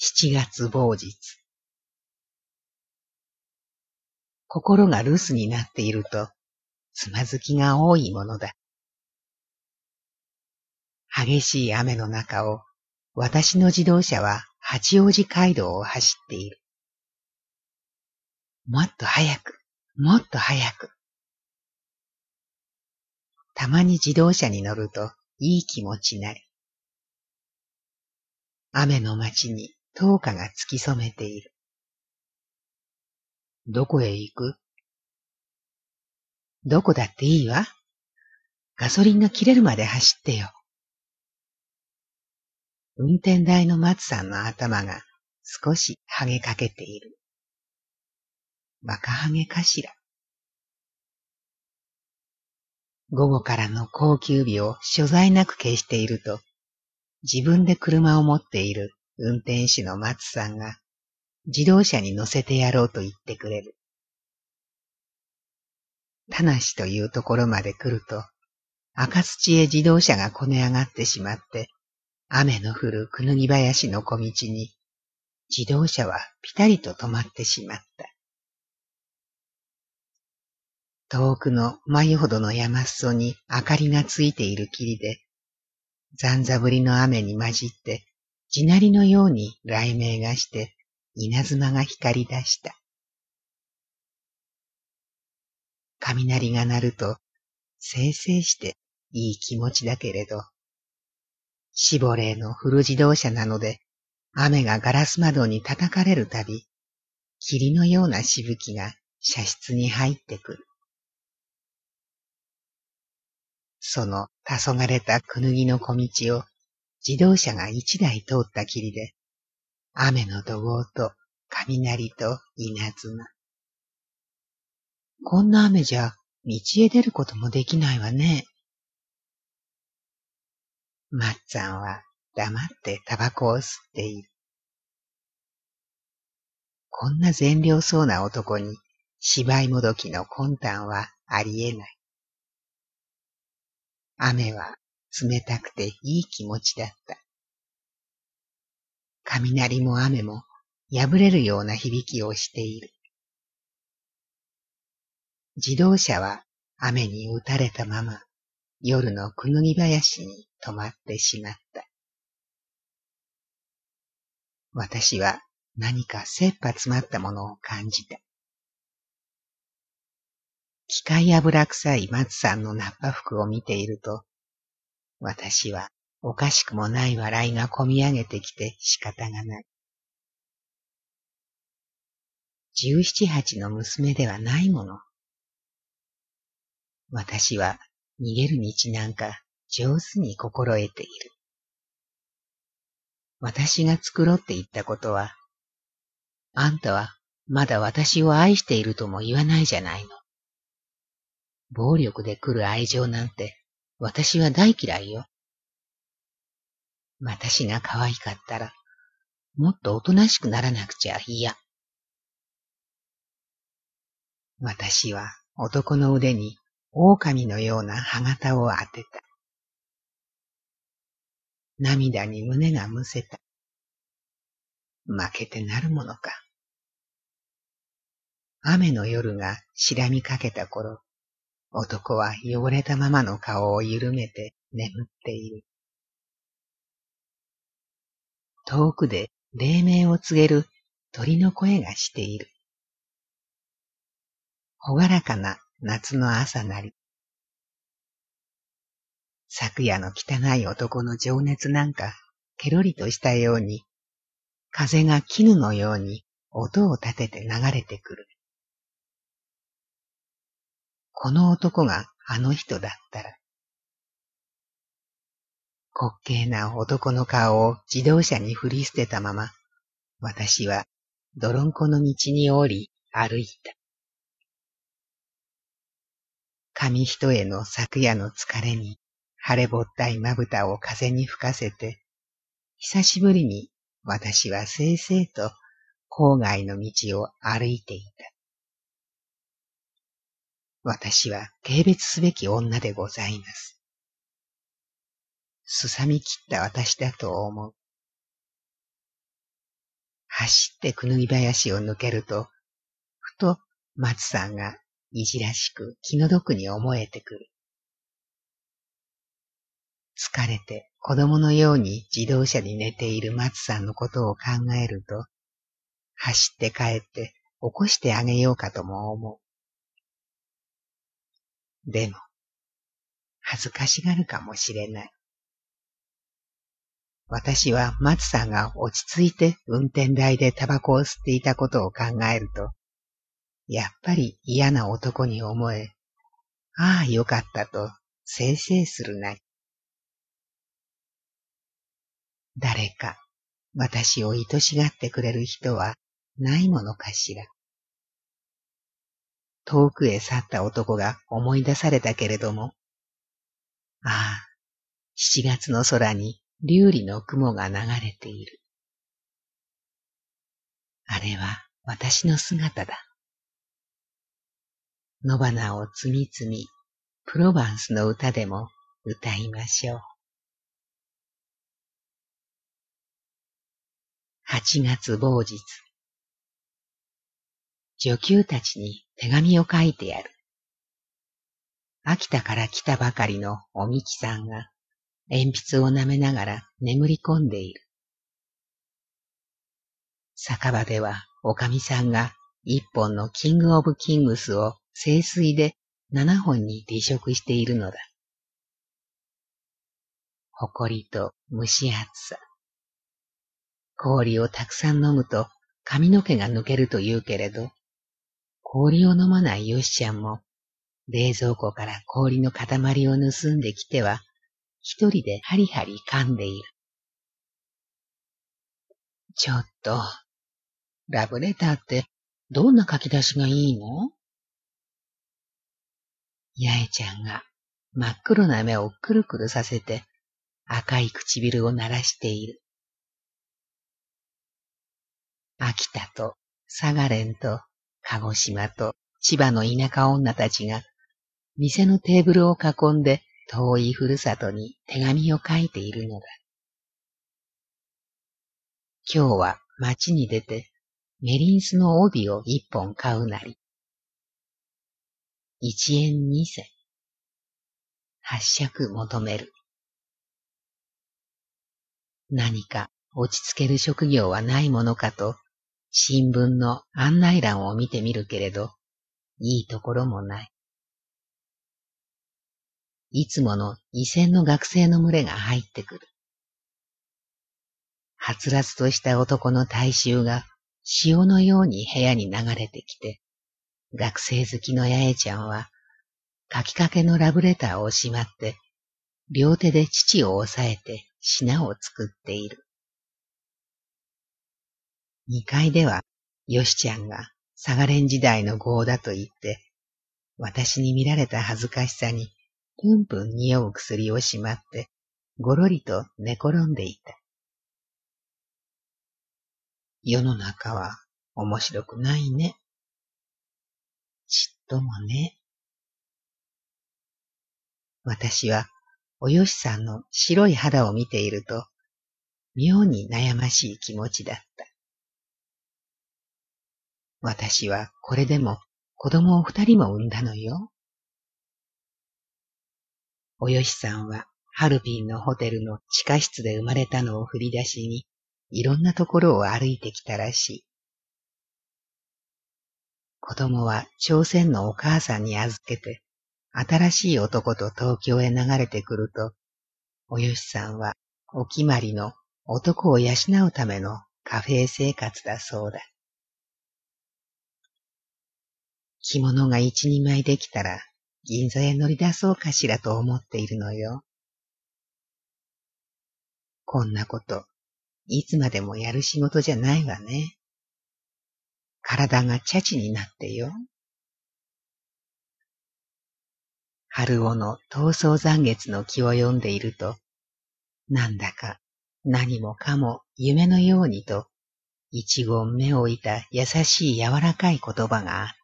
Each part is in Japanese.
七月某日。心が留守になっていると、つまずきが多いものだ。激しい雨の中を、私の自動車は八王子街道を走っている。もっと早く、もっと早く。たまに自動車に乗るといい気持ちなる。雨の街に灯火が突き染めている。どこへ行く？どこだっていいわ？ガソリンが切れるまで走ってよ。運転台の松さんの頭が少しハゲかけている。バカハゲかしら。午後からの高級日を所在なく消していると、自分で車を持っている運転手の松さんが自動車に乗せてやろうと言ってくれる。田無というところまで来ると、赤土へ自動車がこね上がってしまって、雨の降るくぬぎ林の小道に、自動車はぴたりと止まってしまった。遠くの眉ほどの山裾に明かりがついている霧で、残ざぶりの雨に混じって、地鳴りのように雷鳴がして、稲妻が光り出した。雷が鳴ると、せいせいしていい気持ちだけれど、死亡霊のフル自動車なので、雨がガラス窓に叩かれるたび、霧のようなしぶきが車室に入ってくる。その黄昏れたくぬぎの小道を自動車が一台通ったきりで、雨の怒号と雷と稲妻。こんな雨じゃ道へ出ることもできないわね。まっつぁんは黙ってタバコを吸っている。こんな善良そうな男に芝居もどきの魂胆はありえない。雨は冷たくていい気持ちだった。雷も雨も破れるような響きをしている。自動車は雨に打たれたまま夜のくぬぎ林に止まってしまった。私は何か切羽詰まったものを感じた。機械油臭い松さんのナッパ服を見ていると、私はおかしくもない笑いがこみ上げてきて仕方がない。十七八の娘ではないもの。私は逃げる道なんか上手に心得ている。私が作ろって言ったことは、あんたはまだ私を愛しているとも言わないじゃないの。暴力で来る愛情なんて私は大嫌いよ。私が可愛かったら、もっとおとなしくならなくちゃ嫌。私は男の腕に狼のような歯型を当てた。涙に胸がむせた。負けてなるものか。雨の夜が白みかけた頃、男は汚れたままの顔を緩めて眠っている。遠くで黎明を告げる鳥の声がしている。ほがらかな夏の朝なり。昨夜の汚い男の情熱なんか、ケロリとしたように、風が絹のように音を立てて流れてくる。この男があの人だったら、滑稽な男の顔を自動車に振り捨てたまま、私は泥んこの道に降り歩いた。紙一重の昨夜の疲れに晴れぼったいまぶたを風に吹かせて、久しぶりに私はせいせいと郊外の道を歩いていた。私は軽蔑すべき女でございます。すさみ切った私だと思う。走ってくぬぎ林を抜けると、ふと松さんがいじらしく気の毒に思えてくる。疲れて子供のように自動車に寝ている松さんのことを考えると、走って帰って起こしてあげようかとも思う。でも、恥ずかしがるかもしれない。私は松さんが落ち着いて運転台でタバコを吸っていたことを考えると、やっぱり嫌な男に思え、ああよかったと、せいせいするなり。誰か、私を愛しがってくれる人はないものかしら。遠くへ去った男が思い出されたけれども、ああ、七月の空に竜理の雲が流れている。あれは私の姿だ。野花をつみつみ、プロバンスの歌でも歌いましょう。八月某日。女給たちに手紙を書いてやる。秋田から来たばかりのおみきさんが鉛筆を舐めながら眠り込んでいる。酒場ではおかみさんが一本のキングオブキングスを清水で七本に離食しているのだ。誇りと蒸し暑さ。氷をたくさん飲むと髪の毛が抜けると言うけれど、氷を飲まないヨシちゃんも、冷蔵庫から氷の塊を盗んできては、一人でハリハリ噛んでいる。ちょっと、ラブレターってどんな書き出しがいいの？八重ちゃんが真っ黒な目をくるくるさせて赤い唇を鳴らしている。秋田と佐賀連と鹿児島と千葉の田舎女たちが店のテーブルを囲んで遠いふるさとに手紙を書いているのだ。今日は街に出てメリンスの帯を一本買うなり。一円二銭。八尺求める。何か落ち着ける職業はないものかと新聞の案内欄を見てみるけれど、いいところもない。いつもの異線の学生の群れが入ってくる。はつらつとした男の大衆が潮のように部屋に流れてきて、学生好きの八重ちゃんは、書きかけのラブレターをしまって、両手で父を押さえて品を作っている。二階では、よしちゃんが、サガレン時代の号だと言って、私に見られた恥ずかしさに、ぷんぷん匂う薬をしまって、ごろりと寝転んでいた。世の中は面白くないね。ちっともね。私は、およしさんの白い肌を見ていると、妙に悩ましい気持ちだった。私はこれでも子供を二人も産んだのよ。およしさんはハルビンのホテルの地下室で生まれたのを振り出しに、いろんなところを歩いてきたらしい。子供は朝鮮のお母さんに預けて、新しい男と東京へ流れてくると、およしさんはお決まりの男を養うためのカフェ生活だそうだ。着物が一人前できたら、銀座へ乗り出そうかしらと思っているのよ。こんなこと、いつまでもやる仕事じゃないわね。体がチャチになってよ。春尾の闘争残月の気を読んでいると、なんだか何もかも夢のようにと、一言目を置いた優しい柔らかい言葉があった。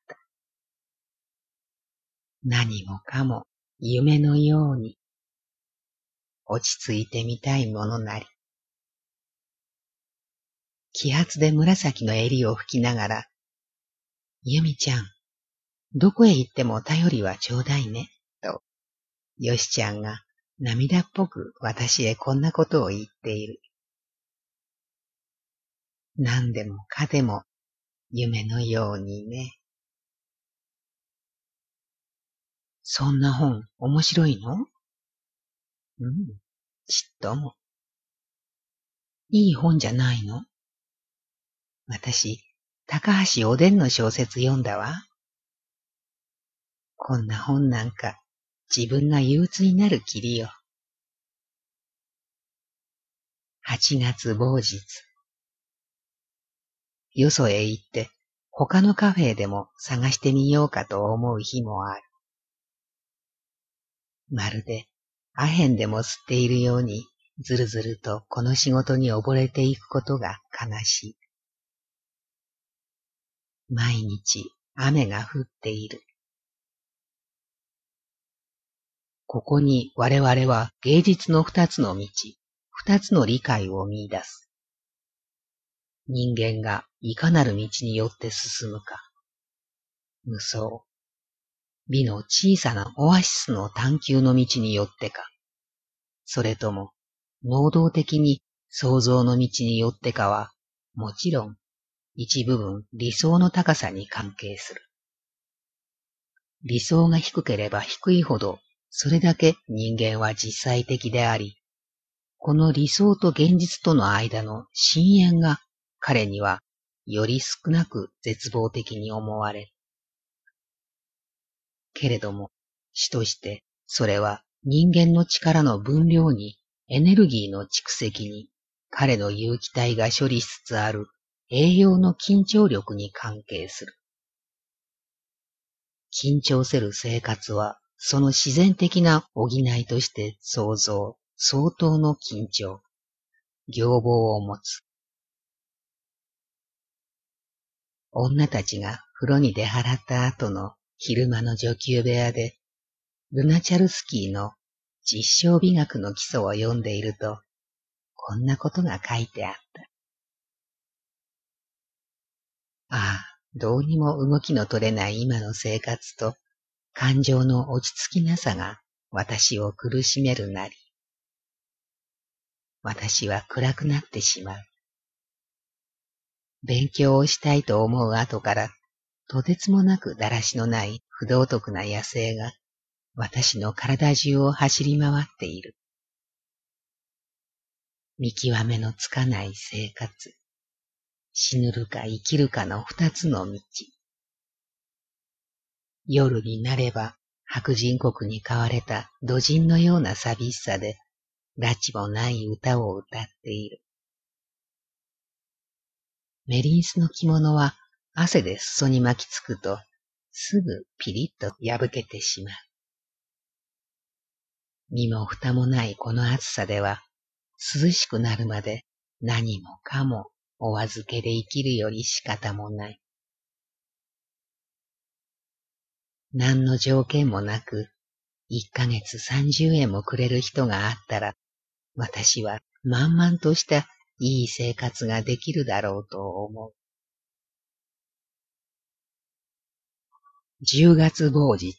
何もかも夢のように落ち着いてみたいものなり。気圧で紫の襟を吹きながら、ゆみちゃん、どこへ行っても頼りはちょうだいね、と、よしちゃんが涙っぽく私へこんなことを言っている。何でもかでも夢のようにね。そんな本面白いの？うん、ちっとも。いい本じゃないの？私、高橋おでんの小説読んだわ。こんな本なんか自分が憂鬱になるきりよ。八月某日。よそへ行って他のカフェでも探してみようかと思う日もある。まるでアヘンでも吸っているようにずるずるとこの仕事に溺れていくことが悲しい。毎日雨が降っている。ここに我々は芸術の二つの道、二つの理解を見出す。人間がいかなる道によって進むか。無双。美の小さなオアシスの探求の道によってか。それとも、能動的に創造の道によってかは、もちろん、一部分理想の高さに関係する。理想が低ければ低いほどそれだけ人間は実際的であり、この理想と現実との間の深淵が彼にはより少なく絶望的に思われる。けれども、死としてそれは人間の力の分量にエネルギーの蓄積に彼の有機体が処理しつつある栄養の緊張力に関係する。緊張せる生活はその自然的な補いとして想像、相当の緊張、行望を持つ。女たちが風呂に出払った後の昼間の女給部屋で、ルナチャルスキーの実証美学の基礎を読んでいると、こんなことが書いてあった。ああ、どうにも動きの取れない今の生活と、感情の落ち着きなさが私を苦しめるなり。私は暗くなってしまう。勉強をしたいと思う後から、とてつもなくだらしのない不道徳な野生が私の体中を走り回っている。見極めのつかない生活。死ぬるか生きるかの二つの道。夜になれば白人国に飼われた土人のような寂しさで、拉致もない歌を歌っている。メリンスの着物は汗で裾に巻きつくと、すぐピリッと破けてしまう。身も蓋もないこの暑さでは、涼しくなるまで何もかもお預けで生きるより仕方もない。何の条件もなく、一ヶ月三十円もくれる人があったら、私は満々としたいい生活ができるだろうと思う。十月某日。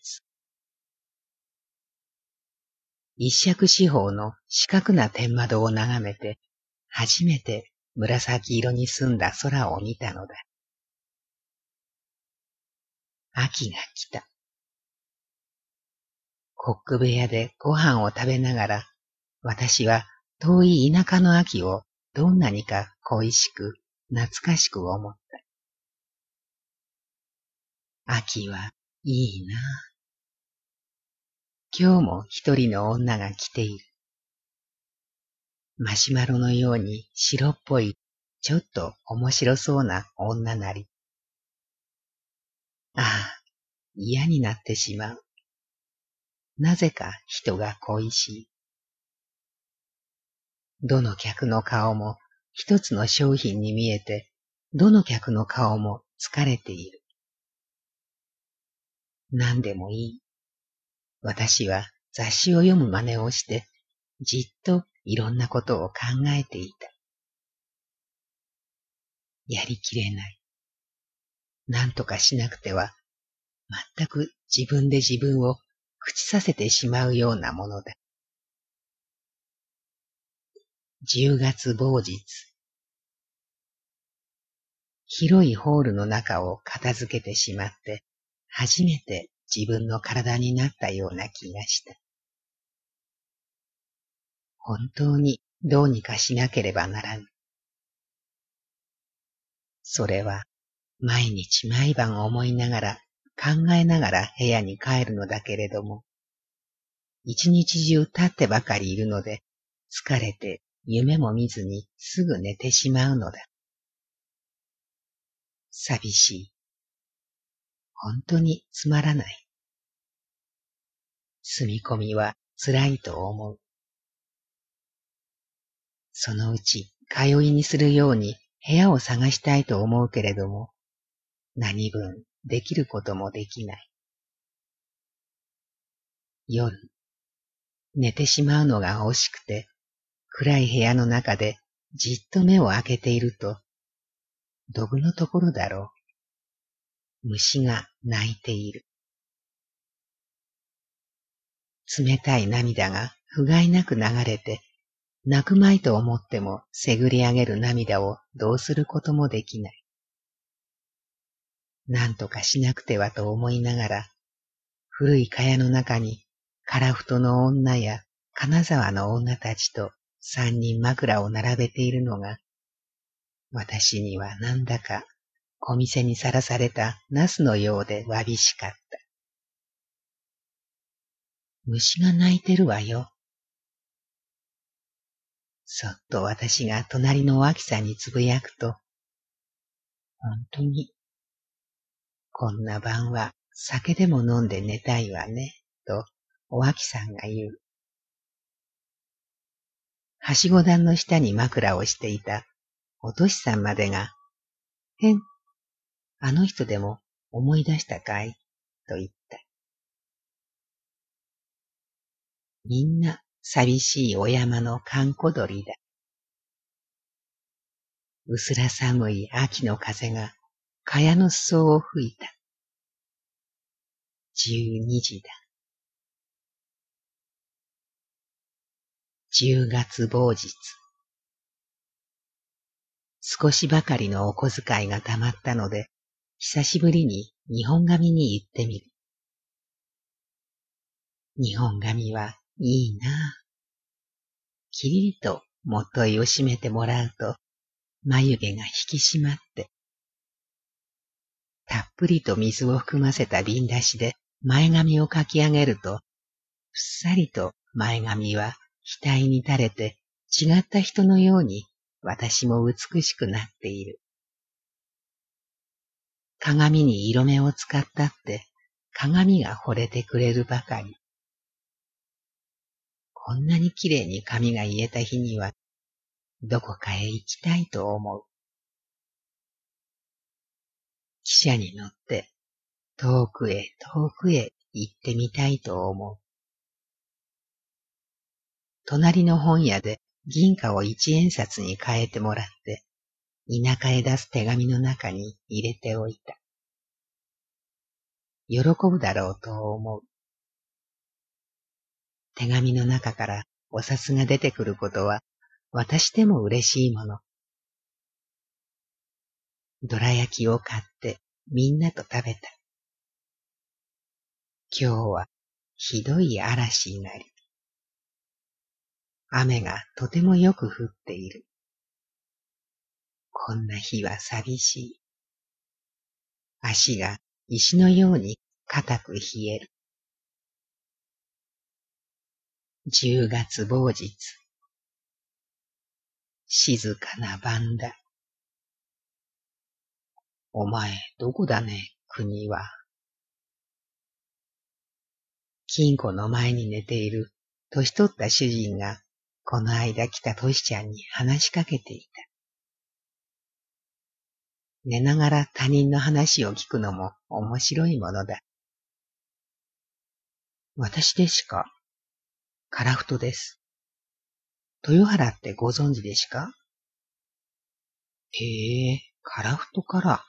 一尺四方の四角な天窓を眺めて、初めて紫色に澄んだ空を見たのだ。秋が来た。コック部屋でご飯を食べながら、私は遠い田舎の秋をどんなにか恋しく、懐かしく思った。秋はいいな。今日も一人の女が来ている。マシュマロのように白っぽい、ちょっと面白そうな女なり。ああ、嫌になってしまう。なぜか人が恋しい。どの客の顔も一つの商品に見えて、どの客の顔も疲れている。何でもいい。私は雑誌を読む真似をして、じっといろんなことを考えていた。やりきれない。何とかしなくては、全く自分で自分を朽ちさせてしまうようなものだ。10月某日。広いホールの中を片付けてしまって、初めて自分の体になったような気がした。本当にどうにかしなければならぬ。それは毎日毎晩思いながら考えながら部屋に帰るのだけれども、一日中立ってばかりいるので疲れて夢も見ずにすぐ寝てしまうのだ。寂しい。本当につまらない。住み込みは辛いと思う。そのうち通いにするように部屋を探したいと思うけれども、何分できることもできない。夜、寝てしまうのが惜しくて、暗い部屋の中でじっと目を開けていると、どぶのところだろう。虫が泣いている。冷たい涙が不甲斐なく流れて、泣くまいと思ってもせぐり上げる涙をどうすることもできない。何とかしなくてはと思いながら、古い蚊帳の中に、樺太の女や金沢の女たちと三人枕を並べているのが、私にはなんだか小店にさらされたナスのようでわびしかった。虫が鳴いてるわよ。そっと私が隣の脇さんにつぶやくと、本当にこんな晩は酒でも飲んで寝たいわね、とお秋さんが言う。はしご段の下に枕をしていたおとしさんまでが、へん、あの人でも思い出したかい？と言った。みんな寂しいお山の閑古鳥だ。うすら寒い秋の風が蚊帳の裾を吹いた。十二時だ。十月某日。少しばかりのお小遣いがたまったので、久しぶりに日本髪に行ってみる。日本髪はいいなぁ。きりりと元いを締めてもらうと、眉毛が引き締まって、たっぷりと水を含ませた瓶出しで前髪をかき上げると、ふっさりと前髪は額に垂れて違った人のように私も美しくなっている。鏡に色目を使ったって鏡が惚れてくれるばかり。こんなに綺麗に髪が言えた日には、どこかへ行きたいと思う。汽車に乗って遠くへ遠くへ行ってみたいと思う。隣の本屋で銀貨を一円札に変えてもらって、田舎へ出す手紙の中に入れておいた。喜ぶだろうと思う。手紙の中からお札が出てくることは私でも嬉しいもの。どら焼きを買ってみんなと食べた。今日はひどい嵐になり、雨がとてもよく降っている。こんな日は寂しい。足が石のように固く冷える。十月某日。静かな晩だ。お前、どこだね、国は。金庫の前に寝ている年取った主人がこの間来たトシちゃんに話しかけていた。寝ながら他人の話を聞くのも面白いものだ。私でしか、カラフトです。豊原ってご存知でしか？ええカラフトから。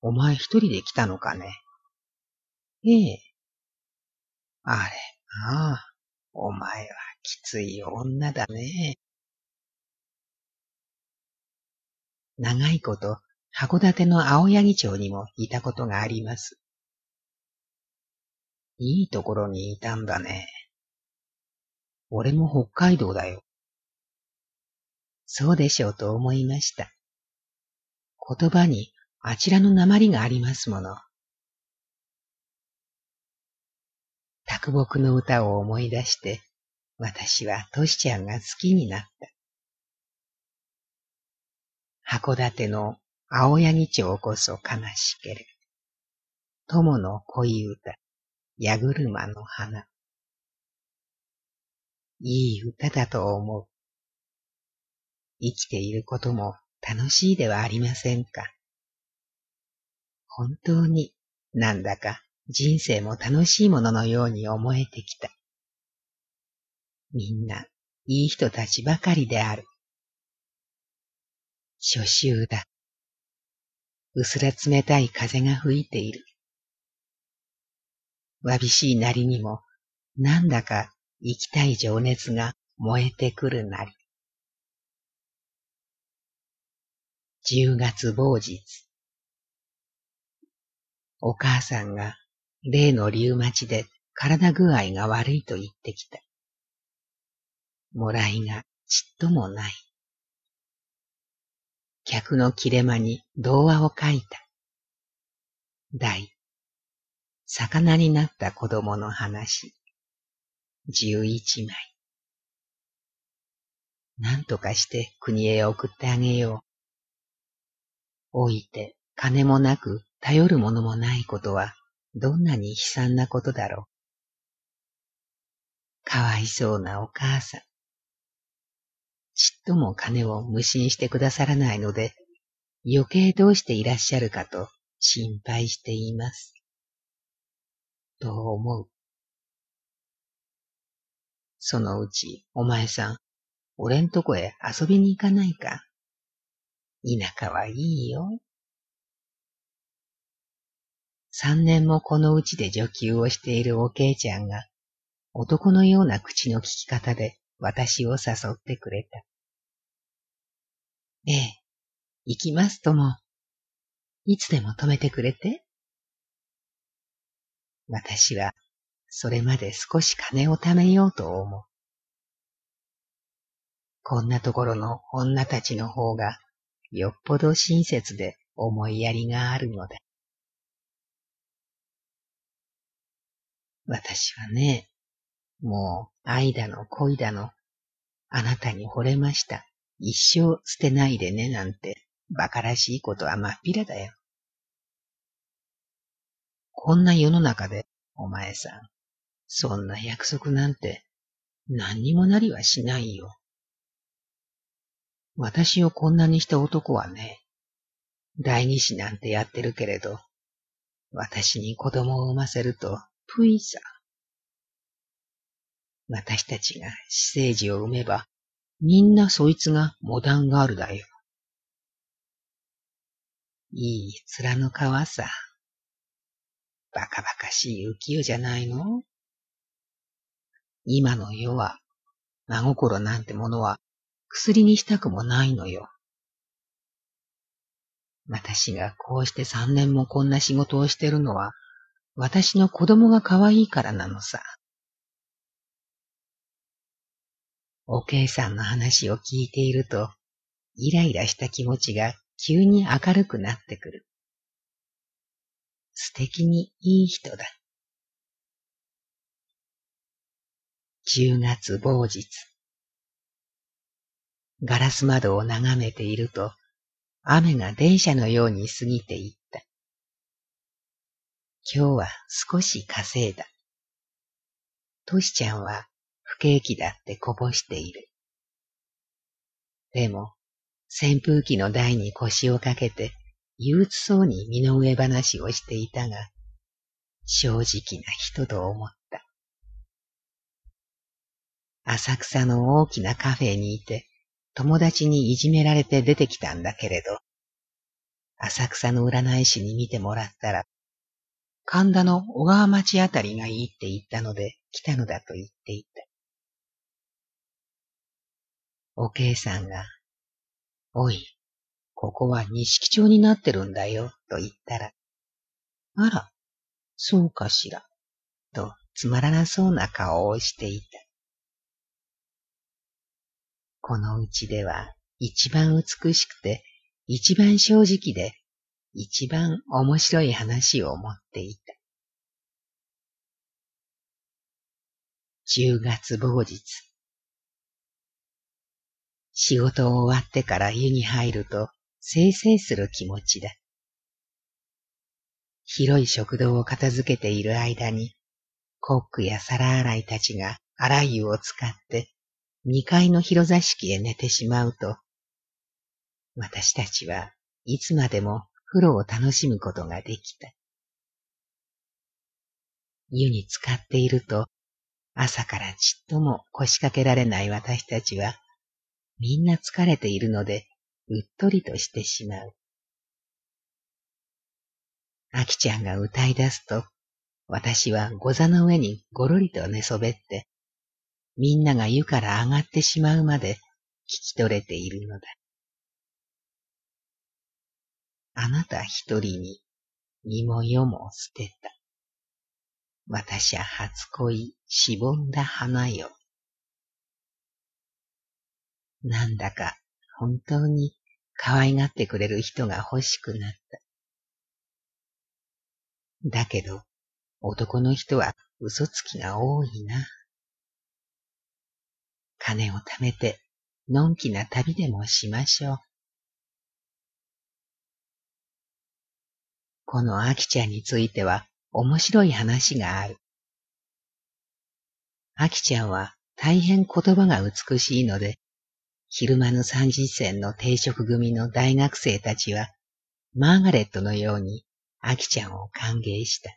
お前一人で来たのかね？ええ。あれ、ああ、お前はきつい女だね。長いこと函館の青柳町にもいたことがあります。いいところにいたんだね。俺も北海道だよ。そうでしょうと思いました。言葉にあちらの鉛がありますもの。卓木の歌を思い出して、私はトシちゃんが好きになった。函館の青柳町こそ悲しけれ。友の恋歌、矢車の花。いい歌だと思う。生きていることも楽しいではありませんか。本当になんだか人生も楽しいもののように思えてきた。みんないい人たちばかりである。初秋だ。うすら冷たい風が吹いている。わびしいなりにも、なんだか生きたい情熱が燃えてくるなり。十月某日。お母さんが例のリウマチで体具合が悪いと言ってきた。もらいがちっともない。客の切れ間に童話を書いた。大、魚になった子供の話。十一枚。何とかして国へ送ってあげよう。置いて金もなく頼るものもないことはどんなに悲惨なことだろう。かわいそうなお母さん。ちっとも金を無心してくださらないので、余計どうしていらっしゃるかと心配しています。と思う。そのうち、お前さん、俺んとこへ遊びに行かないか？田舎はいいよ。三年もこのうちで女給をしているおけいちゃんが、男のような口の利き方で私を誘ってくれた。ええ、行きますとも。いつでも止めてくれて。私はそれまで少し金を貯めようと思う。こんなところの女たちの方がよっぽど親切で思いやりがあるのだ。私はね、もう愛だの恋だの、あなたに惚れました。一生捨てないでねなんて馬鹿らしいことはまっぴらだよ。こんな世の中でお前さん、そんな約束なんて何にもなりはしないよ。私をこんなにした男はね、第二子なんてやってるけれど、私に子供を産ませると、ぷいさ。私たちが死生児を産めば、みんなそいつがモダンガールだよ。いい面の皮さ。バカバカしい浮世じゃないの？今の世は、真心なんてものは薬にしたくもないのよ。私がこうして三年もこんな仕事をしてるのは、私の子供が可愛いからなのさ。おけいさんの話を聞いていると、イライラした気持ちが急に明るくなってくる。素敵にいい人だ。10月某日。ガラス窓を眺めていると、雨が電車のように過ぎていった。今日は少し稼いだ。トシちゃんは不景気だってこぼしている。でも、扇風機の台に腰をかけて、憂鬱そうに身の上話をしていたが、正直な人と思った。浅草の大きなカフェにいて、友達にいじめられて出てきたんだけれど、浅草の占い師に見てもらったら、神田の小川町あたりがいいって言ったので来たのだと言っていた。おけいさんが、おい、ここは錦町になってるんだよ、と言ったら、あら、そうかしら、とつまらなそうな顔をしていた。このうちでは一番美しくて、一番正直で、一番面白い話を持っていた。10月某日。仕事を終わってから湯に入ると、せいせいする気持ちだ。広い食堂を片付けている間に、コックや皿洗いたちが洗い湯を使って二階の広座敷へ寝てしまうと、私たちはいつまでも風呂を楽しむことができた。湯に浸かっていると、朝からちっとも腰掛けられない私たちは、みんな疲れているので、うっとりとしてしまう。あきちゃんが歌い出すと、私はご座の上にごろりと寝そべって、みんなが湯から上がってしまうまで聞き取れているのだ。あなた一人に身も世も捨てた。私は初恋しぼんだ花よ。なんだか本当に可愛がってくれる人が欲しくなった。だけど、男の人は嘘つきが多いな。金を貯めて、のんきな旅でもしましょう。このアキちゃんについては面白い話がある。アキちゃんは大変言葉が美しいので、昼間の三次戦の定食組の大学生たちは、マーガレットのようにアキちゃんを歓迎した。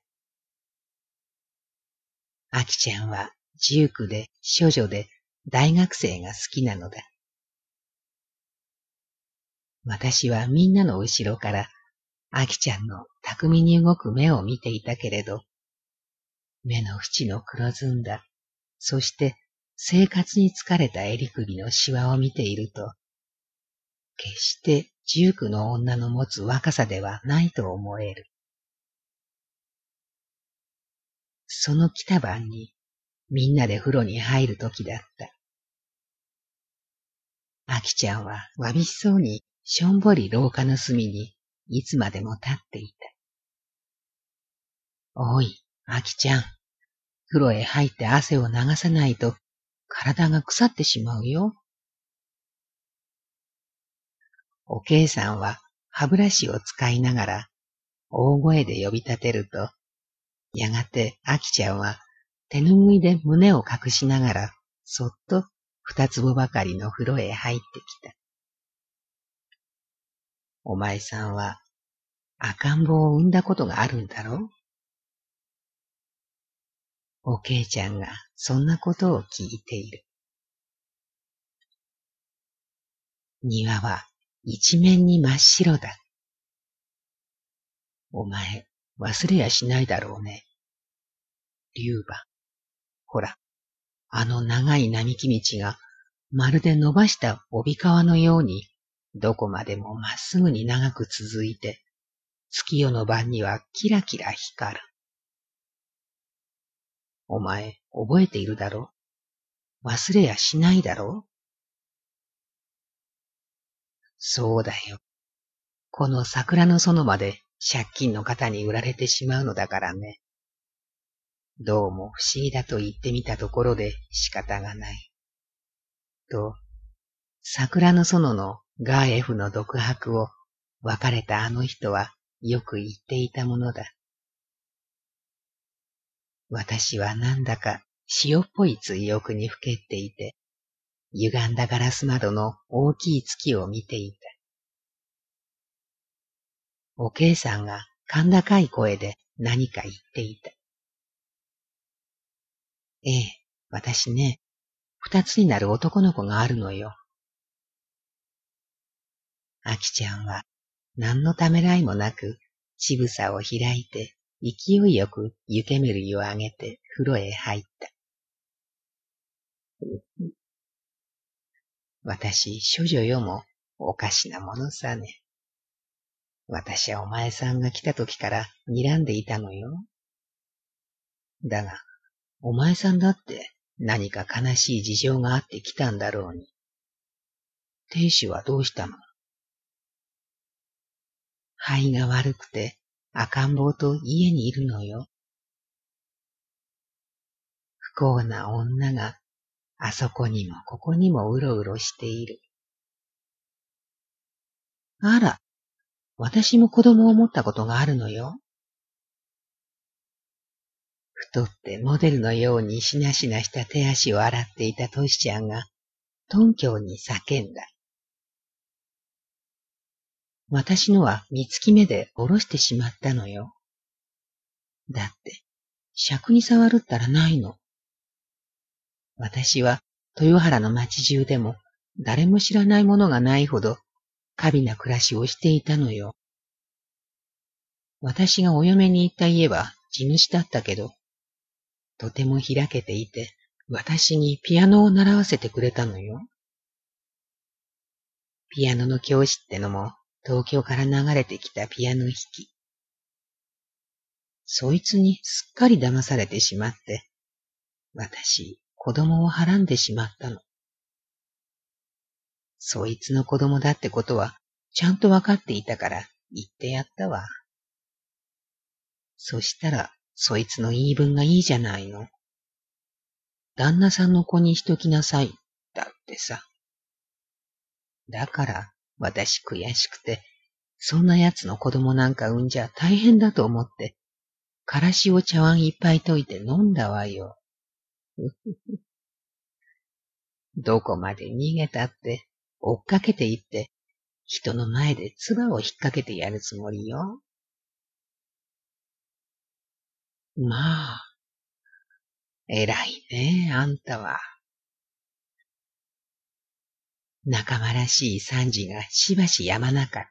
アキちゃんは自由で処女で大学生が好きなのだ。私はみんなの後ろからアキちゃんの巧みに動く目を見ていたけれど、目の縁の黒ずんだ、そして生活に疲れた襟首のシワを見ていると、決してジュークの女の持つ若さではないと思える。その来た晩に、みんなで風呂に入る時だった。アキちゃんはわびしそうにしょんぼり廊下の隅にいつまでも立っていた。おい、アキちゃん。風呂へ入って汗を流さないと体が腐ってしまうよ。おけいさんは歯ブラシを使いながら大声で呼び立てると、やがてアキちゃんは手ぬぐいで胸を隠しながら、そっと二坪ばかりの風呂へ入ってきた。お前さんは赤ん坊を産んだことがあるんだろ？うおけいちゃんがそんなことを聞いている。庭は一面に真っ白だ。お前、忘れやしないだろうね。竜馬。ほら、あの長い並木道がまるで伸ばした帯川のようにどこまでもまっすぐに長く続いて、月夜の晩にはキラキラ光る。お前、覚えているだろ？忘れやしないだろ？そうだよ。この桜の園まで借金の方に売られてしまうのだからね。どうも不思議だと言ってみたところで仕方がない。と、桜の園のガーエフの独白を別れたあの人はよく言っていたものだ。私はなんだか塩っぽい追憶にふけっていて、歪んだガラス窓の大きい月を見ていた。おけいさんが甲高い声で何か言っていた。ええ、私ね、二つになる男の子があるのよ。あきちゃんは何のためらいもなく、ちぶさを開いて、勢いよく湯煙を上げて風呂へ入った。私、処女よもおかしなものさね。私はお前さんが来た時から睨んでいたのよ。だが、お前さんだって何か悲しい事情があって来たんだろうに。亭主はどうしたの？肺が悪くて赤ん坊と家にいるのよ。不幸な女があそこにもここにもうろうろしている。あら、私も子供を持ったことがあるのよ。太ってモデルのようにしなしなした手足を洗っていたトシちゃんが、頓強に叫んだ。私のは三月目でおろしてしまったのよ。だって、尺に触るったらないの。私は豊原の町中でも誰も知らないものがないほど、過敏な暮らしをしていたのよ。私がお嫁に行った家は地主だったけど、とても開けていて、私にピアノを習わせてくれたのよ。ピアノの教師ってのも東京から流れてきたピアノ弾き。そいつにすっかり騙されてしまって、私、子供をはらんでしまったの。そいつの子供だってことは、ちゃんとわかっていたから言ってやったわ。そしたら、そいつの言い分がいいじゃないの。旦那さんの子にしときなさい、だってさ。だから、私悔しくて、そんな奴の子供なんか産んじゃ大変だと思って、からしを茶碗いっぱい溶いて飲んだわよ。どこまで逃げたって、追っかけていって、人の前で唾を引っ掛けてやるつもりよ。まあ、偉いね、あんたは。仲間らしい惨事がしばしやまなかった。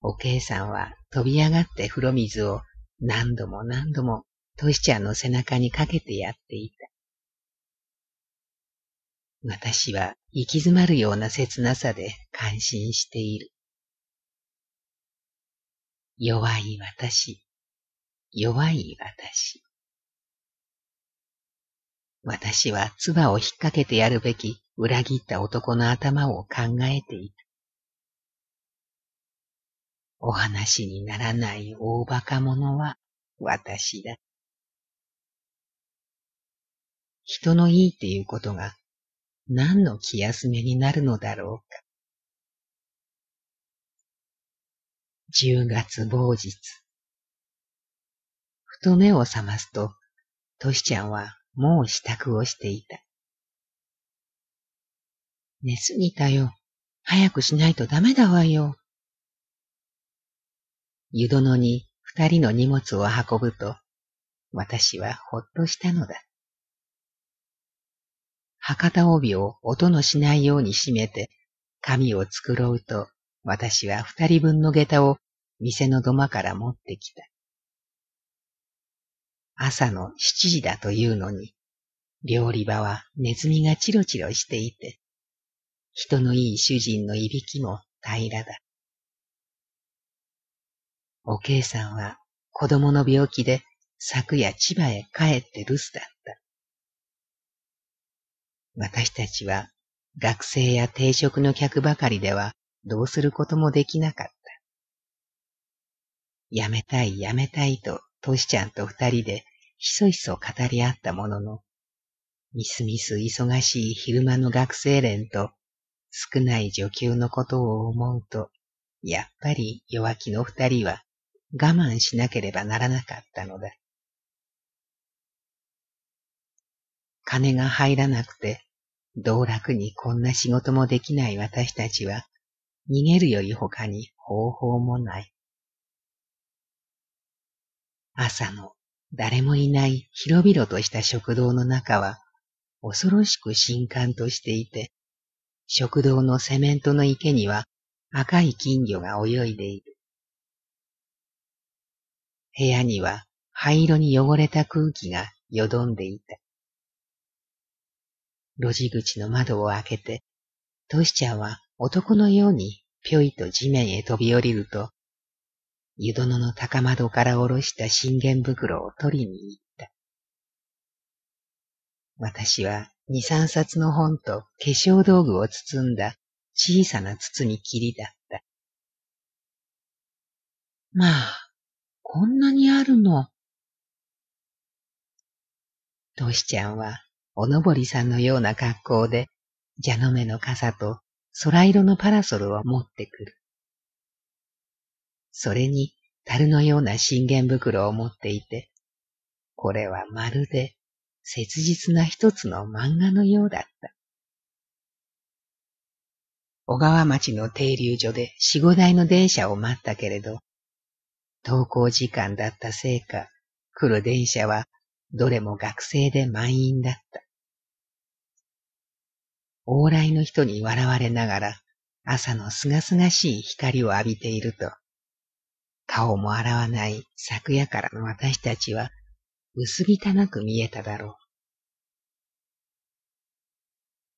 おけいさんは飛び上がって風呂水を何度も何度もトシちゃんの背中にかけてやっていた。私は行き詰まるような切なさで感心している。弱い私。弱い私。私は唾を引っ掛けてやるべき裏切った男の頭を考えていた。お話にならない大馬鹿者は私だ。人のいいっていうことが何の気休めになるのだろうか。十月某日。ふと目を覚ますと、トシちゃんはもう支度をしていた。寝すぎたよ。早くしないとダメだわよ。湯殿に二人の荷物を運ぶと、私はほっとしたのだ。博多帯を音のしないように締めて、紙を繕うと、私は二人分の下駄を店の土間から持ってきた。朝の七時だというのに、料理場はネズミがチロチロしていて、人のいい主人のいびきも平らだ。おけいさんは子供の病気で昨夜千葉へ帰って留守だった。私たちは学生や定食の客ばかりではどうすることもできなかった。やめたいやめたいとトシちゃんと二人でひそひそ語り合ったものの、みすみす忙しい昼間の学生連と少ない女給のことを思うと、やっぱり弱気の二人は我慢しなければならなかったのだ。金が入らなくて、道楽にこんな仕事もできない私たちは、逃げるより他に方法もない。朝の誰もいない広々とした食堂の中は、恐ろしく新刊としていて、食堂のセメントの池には赤い金魚が泳いでいる。部屋には灰色に汚れた空気がよどんでいた。路地口の窓を開けて、トシちゃんは男のようにぴょいと地面へ飛び降りると、湯殿の高窓から下ろした信玄袋を取りに行った。私は二三冊の本と化粧道具を包んだ小さな筒にきりだった。まあ、こんなにあるの。トシちゃんは、おのぼりさんのような格好で、蛇の目の傘と空色のパラソルを持ってくる。それに、樽のような信玄袋を持っていて、これはまるで切実な一つの漫画のようだった。小川町の停留所で四五台の電車を待ったけれど、登校時間だったせいか、来る電車はどれも学生で満員だった。往来の人に笑われながら朝のすがすがしい光を浴びていると、顔も洗わない昨夜からの私たちは薄汚く見えただろう。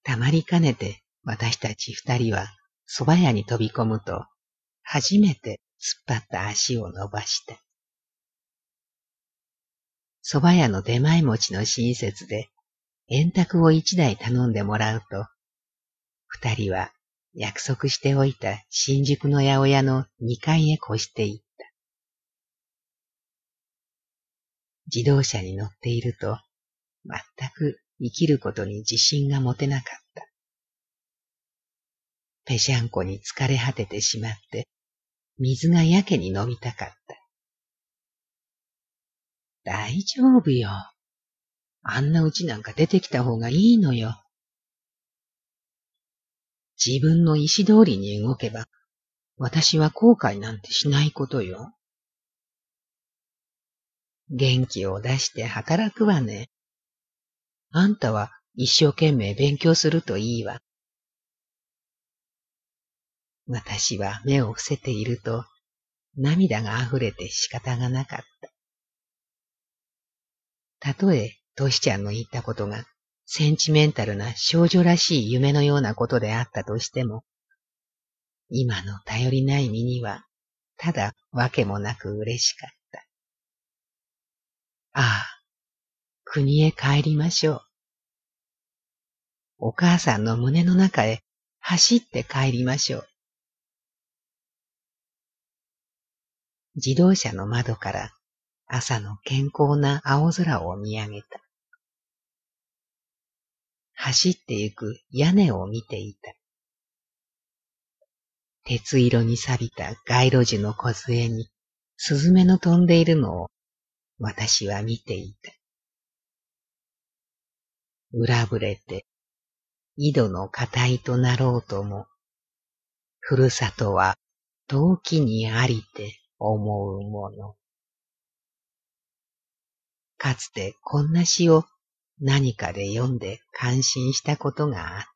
たまりかねて私たち二人は蕎麦屋に飛び込むと、初めて突っ張った足を伸ばした。蕎麦屋の出前持ちの親切で、円卓を一台頼んでもらうと、二人は約束しておいた新宿の八百屋の二階へ越していっ自動車に乗っていると、全く生きることに自信が持てなかった。ぺしゃんこに疲れ果ててしまって、水がやけに飲みたかった。大丈夫よ。あんなうちなんか出てきた方がいいのよ。自分の意志通りに動けば、私は後悔なんてしないことよ。元気を出して働くわね。あんたは一生懸命勉強するといいわ。私は目を伏せていると、涙が溢れて仕方がなかった。たとえ、トシちゃんの言ったことが、センチメンタルな少女らしい夢のようなことであったとしても、今の頼りない身には、ただわけもなく嬉しかった。ああ、国へ帰りましょう。お母さんの胸の中へ走って帰りましょう。自動車の窓から朝の健康な青空を見上げた。走ってゆく屋根を見ていた。鉄色に錆びた街路樹の梢にスズメの飛んでいるのを私は見ていた。裏ぶれて井戸の固いとなろうとも、ふるさとは遠きにありて思うもの。かつてこんな詩を何かで読んで感心したことがあった。